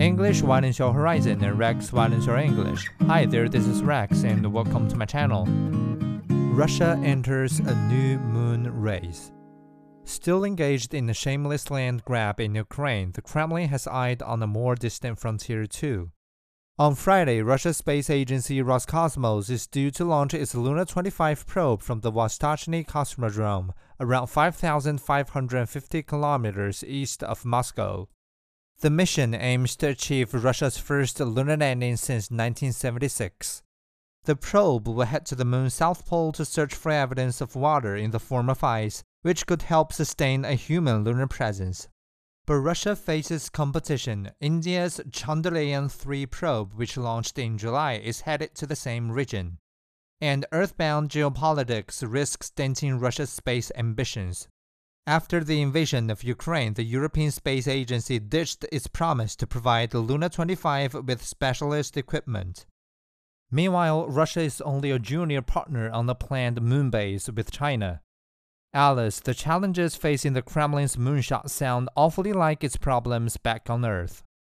English widens your horizon and Rex widens your English. Hi there, this is Rex and welcome to my channel. Russia enters a new moon race. Still engaged in a shameless land grab in Ukraine, the Kremlin has eyed on a more distant frontier too. On Friday, Russia's space agency Roscosmos is due to launch its Luna 25 probe from the Vostochny Cosmodrome, around 5,550 kilometers east of Moscow. The mission aims to achieve Russia's first lunar landing since 1976. The probe will head to the moon's south pole to search for evidence of water in the form of ice, which could help sustain a human lunar presence. But Russia faces competition. India's Chandrayaan 3 probe, which launched in July, is headed to the same region. And earthbound geopolitics risks denting Russia's space ambitions. After the invasion of Ukraine, the European Space Agency ditched its promise to provide the Luna 25 with specialist equipment. Meanwhile, Russia is only a junior partner on the planned moon base with China. Alice, the challenges facing the Kremlin's moonshot sound awfully like its problems back on Earth.